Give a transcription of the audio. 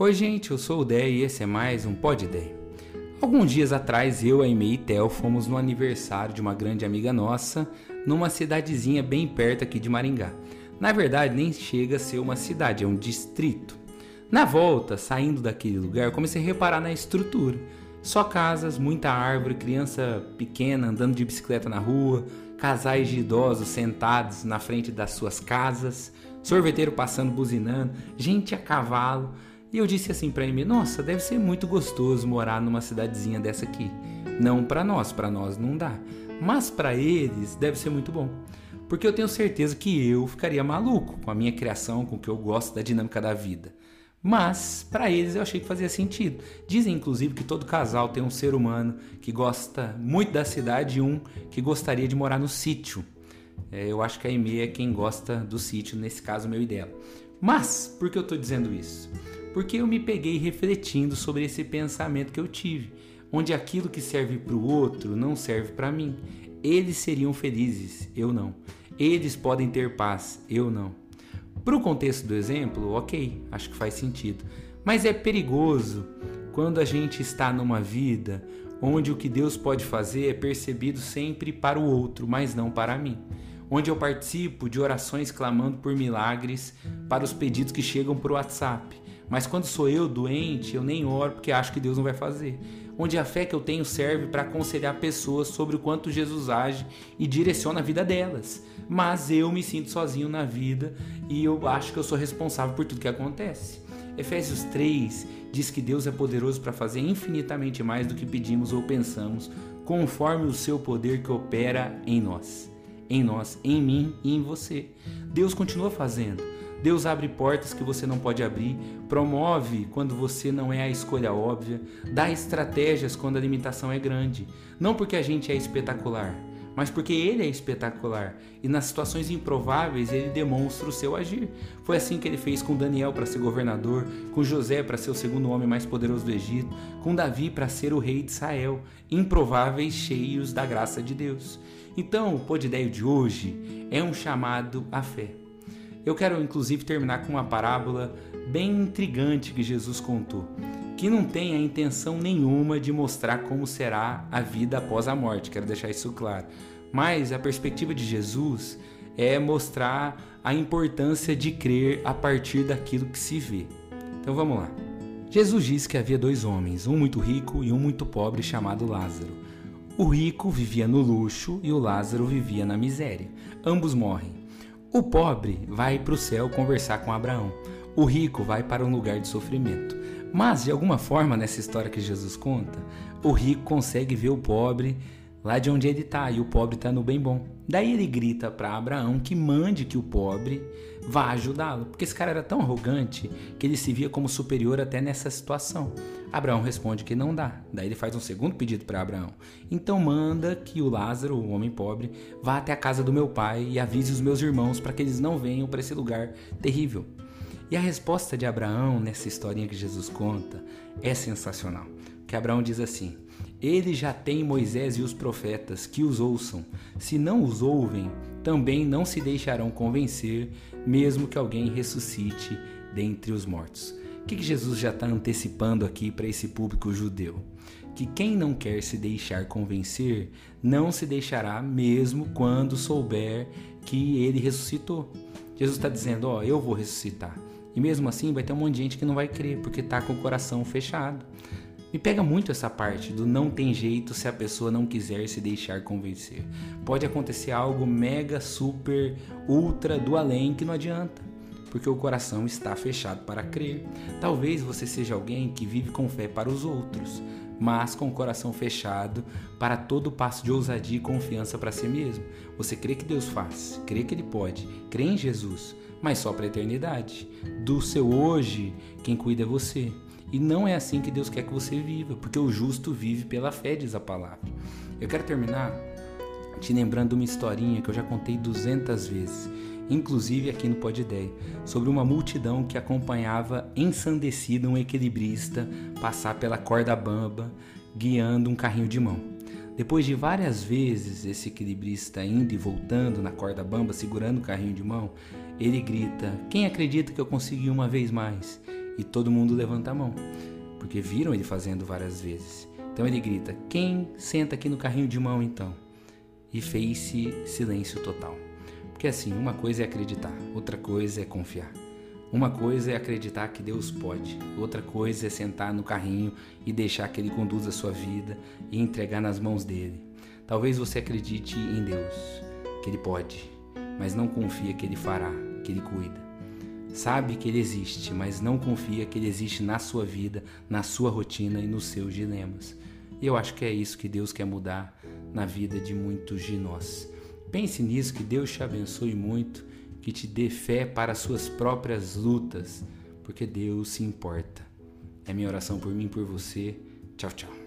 Oi, gente, eu sou o Dé e esse é mais um Pod Dé. Alguns dias atrás, eu, a Aimee e Theo fomos no aniversário de uma grande amiga nossa, numa cidadezinha bem perto aqui de Maringá. Na verdade, nem chega a ser uma cidade, é um distrito. Na volta, saindo daquele lugar, comecei a reparar na estrutura. Só casas, muita árvore, criança pequena andando de bicicleta na rua, casais de idosos sentados na frente das suas casas, sorveteiro passando buzinando, gente a cavalo. E eu disse assim para ele: Nossa, deve ser muito gostoso morar numa cidadezinha dessa aqui. Não para nós, para nós não dá. Mas para eles deve ser muito bom. Porque eu tenho certeza que eu ficaria maluco com a minha criação, com o que eu gosto da dinâmica da vida. Mas para eles eu achei que fazia sentido. Dizem inclusive que todo casal tem um ser humano que gosta muito da cidade e um que gostaria de morar no sítio. É, eu acho que a Amy é quem gosta do sítio, nesse caso meu e dela. Mas por que eu estou dizendo isso? Porque eu me peguei refletindo sobre esse pensamento que eu tive, onde aquilo que serve para o outro não serve para mim. Eles seriam felizes, eu não. Eles podem ter paz, eu não. Para o contexto do exemplo, ok, acho que faz sentido. Mas é perigoso quando a gente está numa vida onde o que Deus pode fazer é percebido sempre para o outro, mas não para mim. Onde eu participo de orações clamando por milagres para os pedidos que chegam por WhatsApp mas quando sou eu doente, eu nem oro porque acho que Deus não vai fazer. Onde a fé que eu tenho serve para aconselhar pessoas sobre o quanto Jesus age e direciona a vida delas. Mas eu me sinto sozinho na vida e eu acho que eu sou responsável por tudo que acontece. Efésios 3 diz que Deus é poderoso para fazer infinitamente mais do que pedimos ou pensamos, conforme o seu poder que opera em nós. Em nós, em mim e em você. Deus continua fazendo. Deus abre portas que você não pode abrir, promove quando você não é a escolha óbvia, dá estratégias quando a limitação é grande. Não porque a gente é espetacular, mas porque ele é espetacular e nas situações improváveis ele demonstra o seu agir. Foi assim que ele fez com Daniel para ser governador, com José para ser o segundo homem mais poderoso do Egito, com Davi para ser o rei de Israel, improváveis cheios da graça de Deus. Então, o Podideio de hoje é um chamado à fé. Eu quero inclusive terminar com uma parábola bem intrigante que Jesus contou, que não tem a intenção nenhuma de mostrar como será a vida após a morte, quero deixar isso claro. Mas a perspectiva de Jesus é mostrar a importância de crer a partir daquilo que se vê. Então vamos lá. Jesus disse que havia dois homens, um muito rico e um muito pobre, chamado Lázaro. O rico vivia no luxo e o Lázaro vivia na miséria. Ambos morrem. O pobre vai para o céu conversar com Abraão. O rico vai para um lugar de sofrimento. Mas, de alguma forma, nessa história que Jesus conta, o rico consegue ver o pobre lá de onde ele está e o pobre está no bem bom. Daí ele grita para Abraão que mande que o pobre vá ajudá-lo, porque esse cara era tão arrogante que ele se via como superior até nessa situação. Abraão responde que não dá. Daí ele faz um segundo pedido para Abraão. Então manda que o Lázaro, o homem pobre, vá até a casa do meu pai e avise os meus irmãos para que eles não venham para esse lugar terrível. E a resposta de Abraão nessa historinha que Jesus conta é sensacional. Que Abraão diz assim: Ele já tem Moisés e os profetas que os ouçam. Se não os ouvem, também não se deixarão convencer, mesmo que alguém ressuscite dentre os mortos. O que Jesus já está antecipando aqui para esse público judeu? Que quem não quer se deixar convencer, não se deixará mesmo quando souber que ele ressuscitou. Jesus está dizendo: Ó, eu vou ressuscitar. E mesmo assim vai ter um monte de gente que não vai crer, porque está com o coração fechado. Me pega muito essa parte do não tem jeito se a pessoa não quiser se deixar convencer. Pode acontecer algo mega, super, ultra do além que não adianta, porque o coração está fechado para crer. Talvez você seja alguém que vive com fé para os outros, mas com o coração fechado para todo passo de ousadia e confiança para si mesmo. Você crê que Deus faz, crê que Ele pode, crê em Jesus, mas só para a eternidade. Do seu hoje, quem cuida é você. E não é assim que Deus quer que você viva, porque o justo vive pela fé, diz a palavra. Eu quero terminar te lembrando uma historinha que eu já contei 200 vezes, inclusive aqui no Pod Ideia, sobre uma multidão que acompanhava ensandecida um equilibrista passar pela corda bamba, guiando um carrinho de mão. Depois de várias vezes esse equilibrista indo e voltando na corda bamba, segurando o carrinho de mão, ele grita: Quem acredita que eu consegui uma vez mais? E todo mundo levanta a mão, porque viram ele fazendo várias vezes. Então ele grita: Quem senta aqui no carrinho de mão então? E fez-se silêncio total. Porque assim, uma coisa é acreditar, outra coisa é confiar. Uma coisa é acreditar que Deus pode, outra coisa é sentar no carrinho e deixar que Ele conduza a sua vida e entregar nas mãos dele. Talvez você acredite em Deus, que Ele pode, mas não confia que Ele fará, que Ele cuida. Sabe que Ele existe, mas não confia que Ele existe na sua vida, na sua rotina e nos seus dilemas. E eu acho que é isso que Deus quer mudar na vida de muitos de nós. Pense nisso, que Deus te abençoe muito que te dê fé para as suas próprias lutas, porque Deus se importa. É minha oração por mim e por você. Tchau, tchau.